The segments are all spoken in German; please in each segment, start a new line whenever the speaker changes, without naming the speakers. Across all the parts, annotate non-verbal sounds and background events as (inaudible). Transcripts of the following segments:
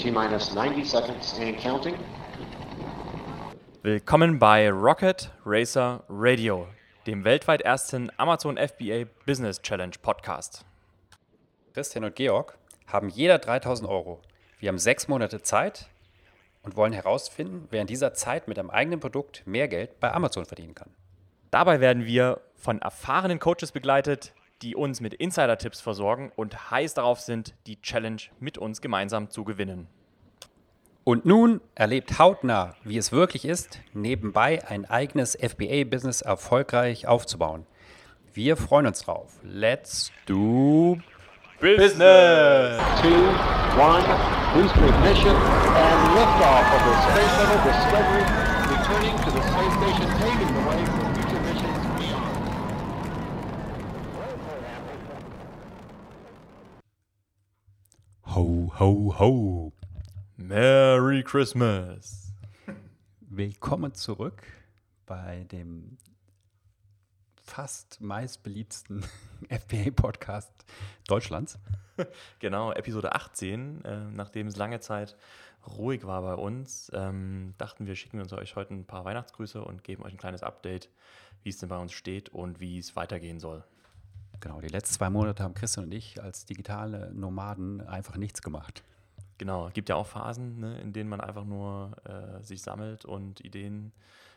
T-minus 90 seconds and counting.
Willkommen bei Rocket Racer Radio, dem weltweit ersten Amazon FBA Business Challenge Podcast.
Christian und Georg haben jeder 3000 Euro. Wir haben sechs Monate Zeit und wollen herausfinden, wer in dieser Zeit mit einem eigenen Produkt mehr Geld bei Amazon verdienen kann.
Dabei werden wir von erfahrenen Coaches begleitet, die uns mit Insider-Tipps versorgen und heiß darauf sind, die Challenge mit uns gemeinsam zu gewinnen.
Und nun erlebt hautnah, wie es wirklich ist, nebenbei ein eigenes FBA-Business erfolgreich aufzubauen. Wir freuen uns drauf. Let's do
Business!
Two, one, boost ignition, and liftoff of the Space Shuttle Discovery, returning to the space station, paving the way
Ho, ho, ho.
Merry Christmas!
Willkommen zurück bei dem fast meistbeliebsten (laughs) FBA-Podcast Deutschlands. (laughs)
Genau, Episode 18. Äh, nachdem es lange Zeit ruhig war bei uns, ähm, dachten wir, schicken uns euch heute ein paar Weihnachtsgrüße und geben euch ein kleines Update, wie es denn bei uns steht und wie es weitergehen soll.
Genau, die letzten zwei Monate haben Christian und ich als digitale Nomaden einfach nichts gemacht.
Genau, es gibt ja auch Phasen, ne, in denen man einfach nur äh, sich sammelt und Ideen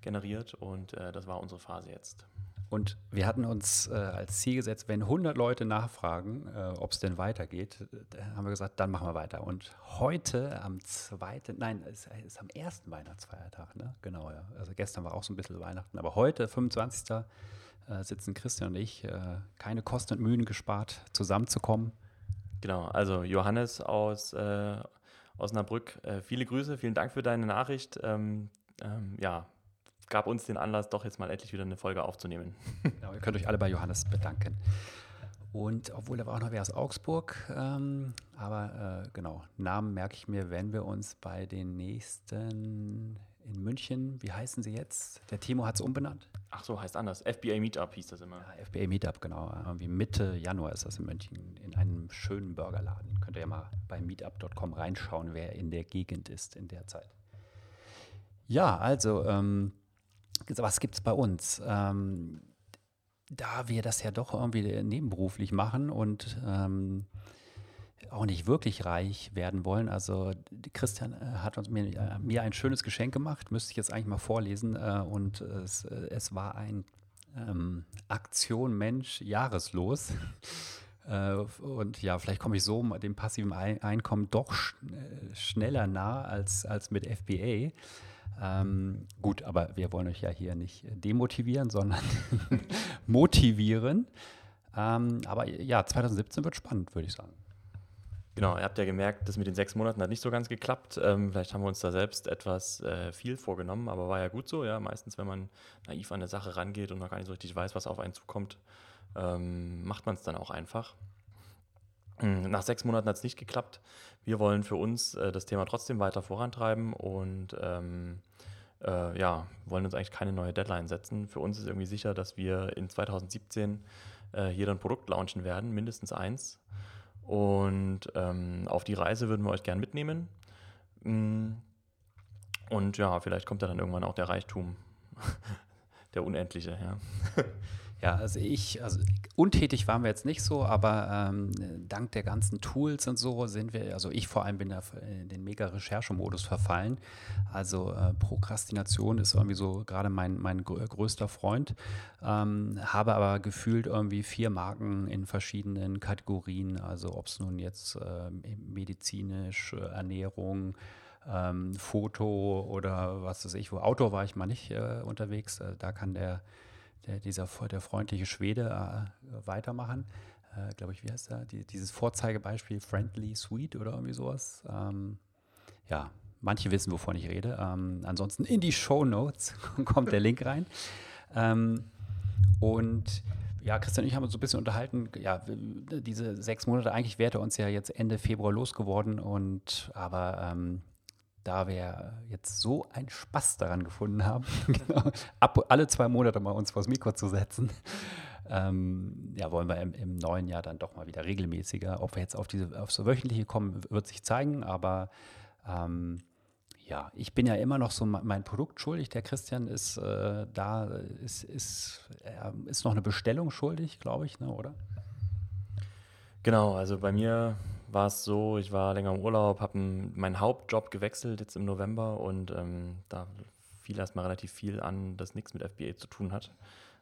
generiert und äh, das war unsere Phase jetzt.
Und wir hatten uns äh, als Ziel gesetzt, wenn 100 Leute nachfragen, äh, ob es denn weitergeht, äh, haben wir gesagt, dann machen wir weiter. Und heute am zweiten, nein, es ist am ersten Weihnachtsfeiertag, ne? Genau, ja. Also gestern war auch so ein bisschen Weihnachten, aber heute, 25. Äh, sitzen Christian und ich, äh, keine Kosten und Mühen gespart, zusammenzukommen.
Genau, also Johannes aus äh, Osnabrück, äh, viele Grüße, vielen Dank für deine Nachricht. Ähm, ähm, ja, gab uns den Anlass, doch jetzt mal endlich wieder eine Folge aufzunehmen. (laughs)
Genau, ihr könnt euch alle bei Johannes bedanken. Und obwohl da war auch noch wer aus Augsburg, ähm, aber äh, genau, Namen merke ich mir, wenn wir uns bei den nächsten in München, wie heißen sie jetzt? Der Timo hat es umbenannt.
Ach so, heißt anders. FBA Meetup hieß das immer.
Ja, FBA Meetup, genau. Irgendwie Mitte Januar ist das in München, in einem schönen Burgerladen. Könnt ihr ja mal bei meetup.com reinschauen, wer in der Gegend ist in der Zeit. Ja, also, ähm, was gibt es bei uns? Ähm, da wir das ja doch irgendwie nebenberuflich machen und ähm, auch nicht wirklich reich werden wollen. Also Christian äh, hat uns mir, äh, mir ein schönes Geschenk gemacht, müsste ich jetzt eigentlich mal vorlesen. Äh, und es, es war ein ähm, Aktion Mensch Jahreslos. (laughs) Und ja, vielleicht komme ich so dem passiven Ein Einkommen doch sch schneller nah als, als mit FBA. Ähm, gut, aber wir wollen euch ja hier nicht demotivieren, sondern (laughs) motivieren. Ähm, aber ja, 2017 wird spannend, würde ich sagen.
Genau, ihr habt ja gemerkt, das mit den sechs Monaten hat nicht so ganz geklappt. Ähm, vielleicht haben wir uns da selbst etwas äh, viel vorgenommen, aber war ja gut so. Ja, meistens, wenn man naiv an eine Sache rangeht und noch gar nicht so richtig weiß, was auf einen zukommt, ähm, macht man es dann auch einfach. Mm, Nach sechs Monaten hat es nicht geklappt. Wir wollen für uns äh, das Thema trotzdem weiter vorantreiben und ähm, äh, ja, wollen uns eigentlich keine neue Deadline setzen. Für uns ist irgendwie sicher, dass wir in 2017 äh, hier dann Produkt launchen werden, mindestens eins. Und ähm, auf die Reise würden wir euch gern mitnehmen. Mm, Und ja, vielleicht kommt da dann irgendwann auch der Reichtum, (laughs) der unendliche, ja. (laughs)
Ja, also ich, also untätig waren wir jetzt nicht so, aber ähm, dank der ganzen Tools und so sind wir, also ich vor allem bin da in den mega Recherchemodus verfallen. Also äh, Prokrastination ist irgendwie so gerade mein, mein grö- größter Freund. Ähm, habe aber gefühlt irgendwie vier Marken in verschiedenen Kategorien, also ob es nun jetzt äh, medizinisch, äh, Ernährung, ähm, Foto oder was weiß ich, wo Outdoor war ich mal nicht äh, unterwegs. Äh, da kann der der, dieser der freundliche Schwede äh, weitermachen. Äh, Glaube ich, wie heißt er? Die, dieses Vorzeigebeispiel Friendly Sweet oder irgendwie sowas. Ähm, ja, manche wissen, wovon ich rede. Ähm, ansonsten in die Show Notes (laughs) kommt der Link rein. Ähm, und ja, Christian und ich haben uns so ein bisschen unterhalten. Ja, diese sechs Monate, eigentlich wäre uns ja jetzt Ende Februar losgeworden. Und aber ähm, da wir jetzt so einen Spaß daran gefunden haben, (laughs) genau, ab, alle zwei Monate mal uns vors Mikro zu setzen, ähm, ja, wollen wir im, im, neuen Jahr dann doch mal wieder regelmäßiger. Ob wir jetzt auf diese auf so wöchentliche kommen, wird sich zeigen, aber Ähm, ja, ich bin ja immer noch so mein Produkt schuldig. Der Christian ist äh, da, ist, ist, äh, ist noch eine Bestellung schuldig, glaube ich, ne, oder?
Genau, also bei mir war es so, ich war länger im Urlaub, habe meinen Hauptjob gewechselt jetzt im November und ähm, da fiel erstmal relativ viel an, das nichts mit FBA zu tun hat.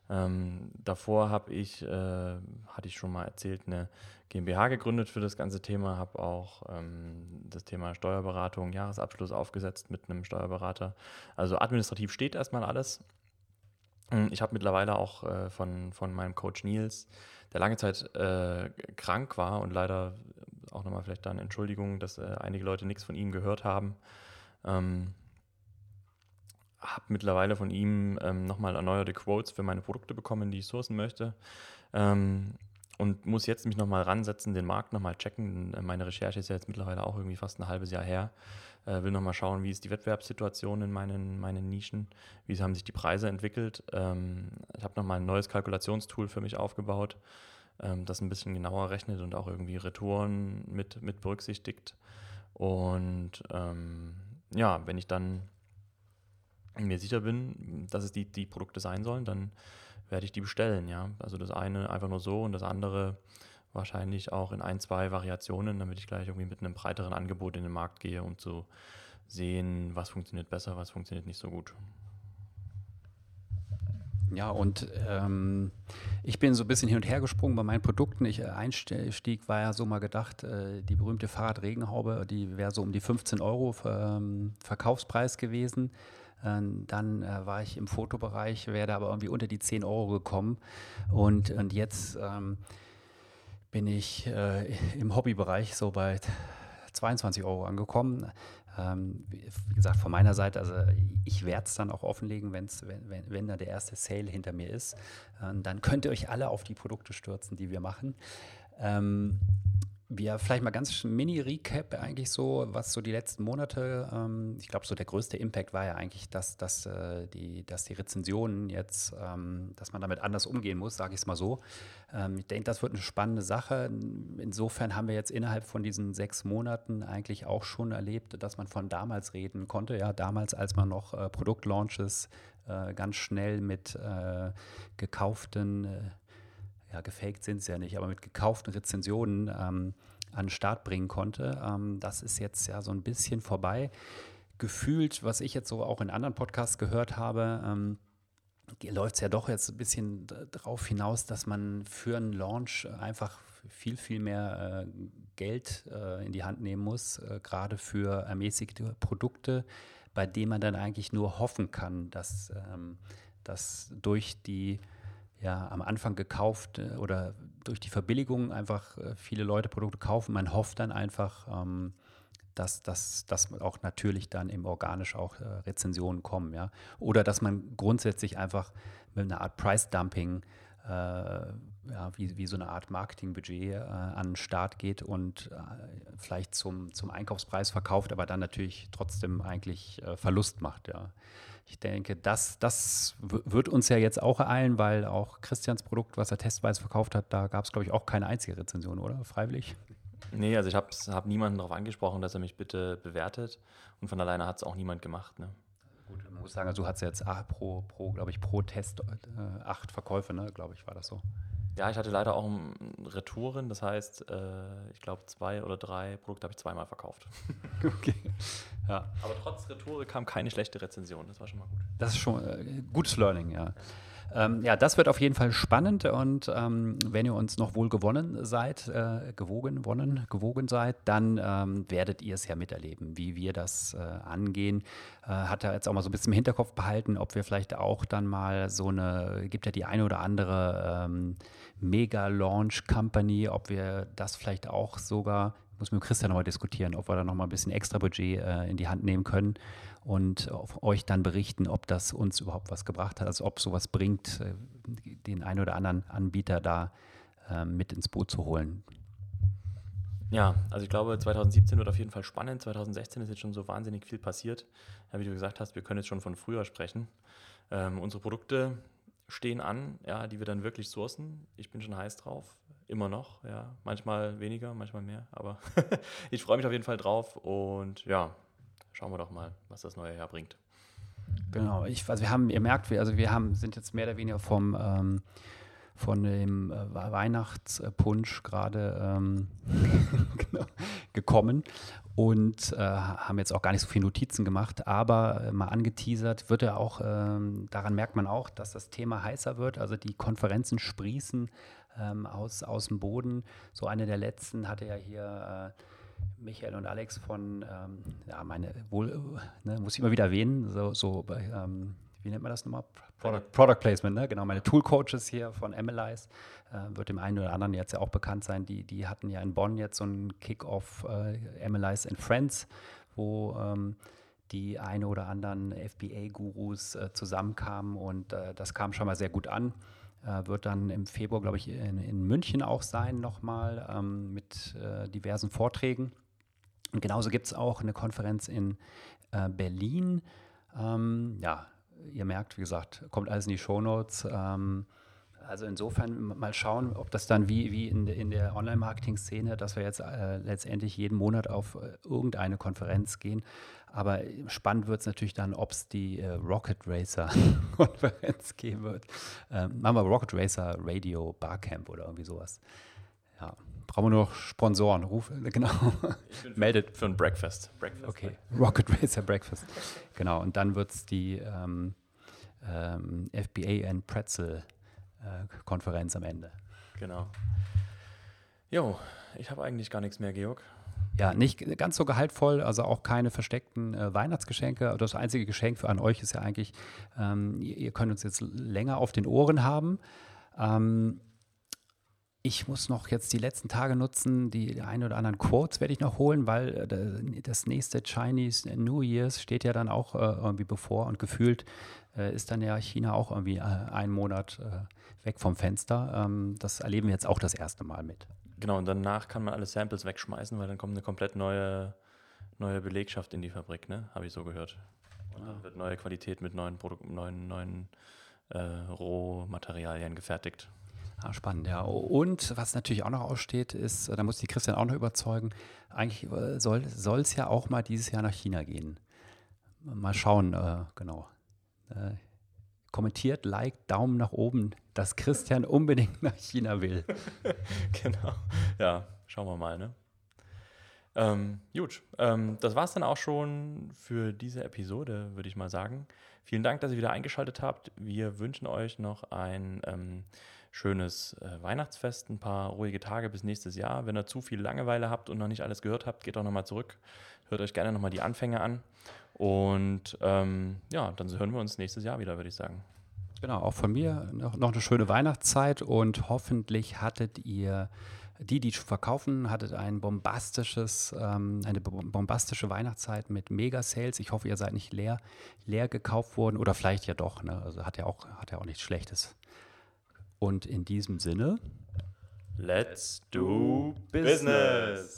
Ähm, davor habe ich, äh, hatte ich schon mal erzählt, eine GmbH gegründet für das ganze Thema, habe auch ähm, das Thema Steuerberatung, Jahresabschluss aufgesetzt mit einem Steuerberater. Also administrativ steht erstmal alles. Ähm, ich habe mittlerweile auch äh, von, von meinem Coach Nils, der lange Zeit äh, krank war und leider auch nochmal vielleicht dann Entschuldigung, dass äh, einige Leute nichts von ihm gehört haben. Ähm, habe mittlerweile von ihm ähm, nochmal erneuerte Quotes für meine Produkte bekommen, die ich sourcen möchte. Ähm, und muss jetzt mich nochmal ransetzen, den Markt nochmal checken. Meine Recherche ist ja jetzt mittlerweile auch irgendwie fast ein halbes Jahr her. Äh, will nochmal schauen, wie ist die Wettbewerbssituation in meinen, meinen Nischen, wie haben sich die Preise entwickelt. Ähm, ich habe nochmal ein neues Kalkulationstool für mich aufgebaut, ähm, das ein bisschen genauer rechnet und auch irgendwie Retouren mit, mit berücksichtigt. Und ähm, ja, wenn ich dann mir sicher bin, dass es die, die Produkte sein sollen, dann werde ich die bestellen, ja. Also das eine einfach nur so und das andere wahrscheinlich auch in ein, zwei Variationen, damit ich gleich irgendwie mit einem breiteren Angebot in den Markt gehe, um zu sehen, was funktioniert besser, was funktioniert nicht so gut.
Ja, und ähm, ich bin so ein bisschen hin und her gesprungen bei meinen Produkten. Ich, äh, Einstieg war ja so mal gedacht, äh, die berühmte Fahrradregenhaube, die wäre so um die 15 Euro ähm, Verkaufspreis gewesen. Ähm, dann äh, war ich im Fotobereich, wäre aber irgendwie unter die 10 Euro gekommen. Und, und jetzt ähm, bin ich äh, im Hobbybereich so bei 22 Euro angekommen. Ähm, wie gesagt, von meiner Seite, also ich werde es dann auch offenlegen, wenn's, wenn, wenn, da der erste Sale hinter mir ist. Ähm, dann könnt ihr euch alle auf die Produkte stürzen, die wir machen. Ähm, wir vielleicht mal ganz Mini-Recap eigentlich so, was so die letzten Monate, ähm, ich glaube, so der größte Impact war ja eigentlich, dass, dass, äh, die, dass die Rezensionen jetzt, ähm, dass man damit anders umgehen muss, sage ich es mal so. Ähm, ich denke, das wird eine spannende Sache. Insofern haben wir jetzt innerhalb von diesen sechs Monaten eigentlich auch schon erlebt, dass man von damals reden konnte. Ja, damals, als man noch äh, Produktlaunches äh, ganz schnell mit äh, gekauften äh, ja, gefaked sind es ja nicht, aber mit gekauften Rezensionen ähm, an den Start bringen konnte. Ähm, das ist jetzt ja so ein bisschen vorbei. Gefühlt, was ich jetzt so auch in anderen Podcasts gehört habe, ähm, läuft es ja doch jetzt ein bisschen darauf hinaus, dass man für einen Launch einfach viel, viel mehr äh, Geld äh, in die Hand nehmen muss, äh, gerade für ermäßigte Produkte, bei denen man dann eigentlich nur hoffen kann, dass, ähm, dass durch die ja am Anfang gekauft äh, oder durch die Verbilligung einfach äh, viele Leute Produkte kaufen. Man hofft dann einfach, ähm, dass, dass, dass auch natürlich dann im organisch auch äh, Rezensionen kommen, ja. Oder dass man grundsätzlich einfach mit einer Art Price Dumping äh, ja, wie, wie so eine Art Marketingbudget äh, an den Start geht und äh, vielleicht zum, zum Einkaufspreis verkauft, aber dann natürlich trotzdem eigentlich äh, Verlust macht, ja. Ich denke, das, das wird uns ja jetzt auch ereilen, weil auch Christians Produkt, was er testweise verkauft hat, da gab es, glaube ich, auch keine einzige Rezension, oder? Freiwillig?
Nee, also ich habe hab niemanden darauf angesprochen, dass er mich bitte bewertet und von alleine hat es auch niemand gemacht. Ne?
Gut, man muss sagen, also du hast jetzt pro, pro glaube ich, pro Test äh, acht Verkäufe, ne? glaube ich, war das so.
Ja, ich hatte leider auch Retouren, das heißt, äh, ich glaube, zwei oder drei Produkte habe ich zweimal verkauft. (laughs) Okay. Ja. Aber trotz Retoure kam keine schlechte Rezension, das war schon mal gut.
Das ist schon äh, gutes Learning, ja. Ähm, ja, das wird auf jeden Fall spannend und ähm, wenn ihr uns noch wohl gewonnen seid, äh, gewogen, wonnen, gewogen seid, dann ähm, werdet ihr es ja miterleben, wie wir das äh, angehen. Äh, hat er jetzt auch mal so ein bisschen im Hinterkopf behalten, ob wir vielleicht auch dann mal so eine, gibt ja die eine oder andere ähm, Mega-Launch-Company, ob wir das vielleicht auch sogar muss mit Christian nochmal diskutieren, ob wir da nochmal ein bisschen extra Budget äh, in die Hand nehmen können und euch dann berichten, ob das uns überhaupt was gebracht hat, also ob sowas bringt, äh, den einen oder anderen Anbieter da äh, mit ins Boot zu holen.
Ja, also ich glaube, 2017 wird auf jeden Fall spannend. 2016 ist jetzt schon so wahnsinnig viel passiert. Ja, wie du gesagt hast, wir können jetzt schon von früher sprechen. Ähm, unsere Produkte stehen an, ja, die wir dann wirklich sourcen. Ich bin schon heiß drauf, immer noch, ja. Manchmal weniger, manchmal mehr, aber (laughs) ich freue mich auf jeden Fall drauf und ja, schauen wir doch mal, was das neue Jahr bringt.
Genau, ich, also wir haben, ihr merkt, wir, also wir haben, sind jetzt mehr oder weniger vom ähm, von dem äh, Weihnachtspunsch gerade ähm, (laughs) genau, gekommen und äh, haben jetzt auch gar nicht so viele Notizen gemacht, aber äh, mal angeteasert wird er auch, ähm, daran merkt man auch, dass das Thema heißer wird, also die Konferenzen sprießen ähm, aus, aus dem Boden. So eine der letzten hatte ja hier äh, Michael und Alex von, ähm, ja, meine, wohl, ne, muss ich immer wieder erwähnen, so, so ähm, wie nennt man das nochmal? Product, Product Placement, ne? genau. Meine Tool Coaches hier von Analyze, äh, wird dem einen oder anderen jetzt ja auch bekannt sein. Die, die hatten ja in Bonn jetzt so einen Kick-Off äh, Analyze and Friends, wo ähm, die eine oder anderen FBA-Gurus äh, zusammenkamen und äh, das kam schon mal sehr gut an. Äh, wird dann im Februar, glaube ich, in, in, München auch sein, nochmal ähm, mit äh, diversen Vorträgen. Und genauso gibt es auch eine Konferenz in Berlin. Ähm, ja, ihr merkt, wie gesagt, kommt alles in die Shownotes. Ähm, also insofern mal schauen, ob das dann wie, wie in, in der Online-Marketing-Szene, dass wir jetzt äh, letztendlich jeden Monat auf äh, irgendeine Konferenz gehen. Aber spannend wird es natürlich dann, ob es die äh, Rocket Racer-Konferenz (laughs) geben wird. Ähm, machen wir Rocket Racer Radio Barcamp oder irgendwie sowas. Ja. Brauchen wir noch Sponsoren? Ruf, genau.
Meldet. Für ein Breakfast.
Breakfast okay. Rocket Racer Breakfast. Genau. Und dann wird es die ähm, ähm, FBA and Pretzel äh, Konferenz am Ende.
Genau. Jo, ich habe eigentlich gar nichts mehr, Georg.
Ja, nicht ganz so gehaltvoll, also auch keine versteckten äh, Weihnachtsgeschenke. Das einzige Geschenk für an euch ist ja eigentlich, ähm, ihr, ihr, könnt uns jetzt länger auf den Ohren haben. Ähm, ich muss noch jetzt die letzten Tage nutzen, die ein oder anderen Quotes werde ich noch holen, weil äh, das nächste Chinese New Year's steht ja dann auch äh, irgendwie bevor und gefühlt äh, ist dann ja China auch irgendwie einen Monat weg vom Fenster. Ähm, das erleben wir jetzt auch das erste Mal mit.
Genau, und danach kann man alle Samples wegschmeißen, weil dann kommt eine komplett neue, neue Belegschaft in die Fabrik, ne? Habe ich so gehört. Und dann wird neue Qualität mit neuen, Produk neuen, neuen äh, Rohmaterialien gefertigt.
Ah, spannend, ja. Und was natürlich auch noch aussteht, ist, da muss die Christian auch noch überzeugen, eigentlich äh, soll es ja auch mal dieses Jahr nach China gehen. Mal schauen, äh, genau. Äh, kommentiert, liked, Daumen nach oben, dass Christian unbedingt nach China will. (laughs)
genau. Ja, schauen wir mal, ne? Ähm, gut, ähm, das war es dann auch schon für diese Episode, würde ich mal sagen. Vielen Dank, dass ihr wieder eingeschaltet habt. Wir wünschen euch noch ein ähm, schönes äh, Weihnachtsfest, ein paar ruhige Tage bis nächstes Jahr. Wenn ihr zu viel Langeweile habt und noch nicht alles gehört habt, geht doch nochmal zurück. Hört euch gerne nochmal die Anfänge an. Und ähm, ja, dann hören wir uns nächstes Jahr wieder, würde ich sagen.
Genau, auch von mir noch, noch eine schöne Weihnachtszeit und hoffentlich hattet ihr die, die verkaufen, hattet ein bombastisches, ähm, eine bombastische Weihnachtszeit mit Mega-Sales. Ich hoffe, ihr seid nicht leer, leer gekauft worden oder vielleicht ja doch. Ne? Also hat ja auch, hat ja auch nichts Schlechtes. Und in diesem Sinne,
let's do business.